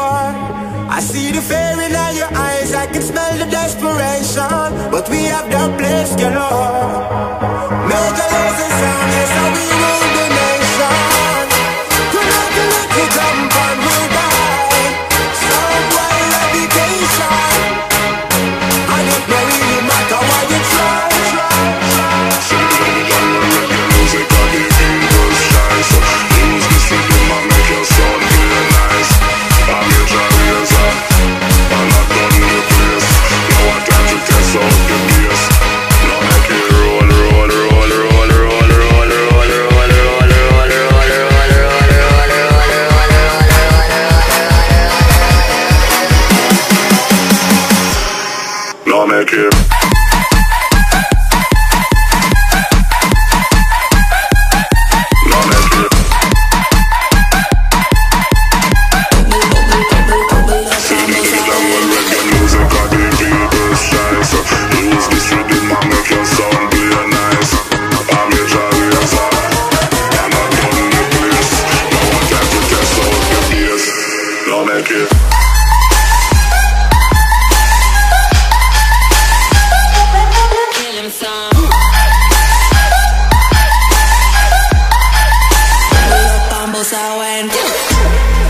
I see the fear in all your eyes, I can smell the desperation. But we have the place galore. Major Lazer sound, yes, how we No make it.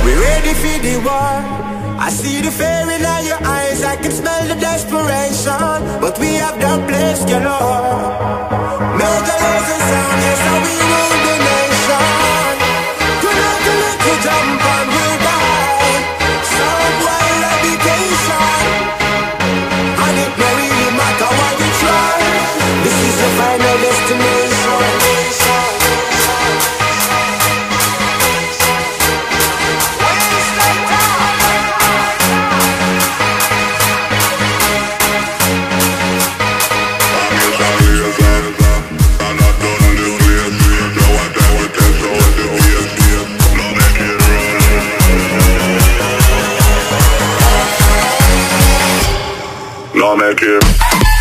We ready for the war. I see the fear in your eyes. I can smell the desperation. But we have the place galore. Major y'all make it.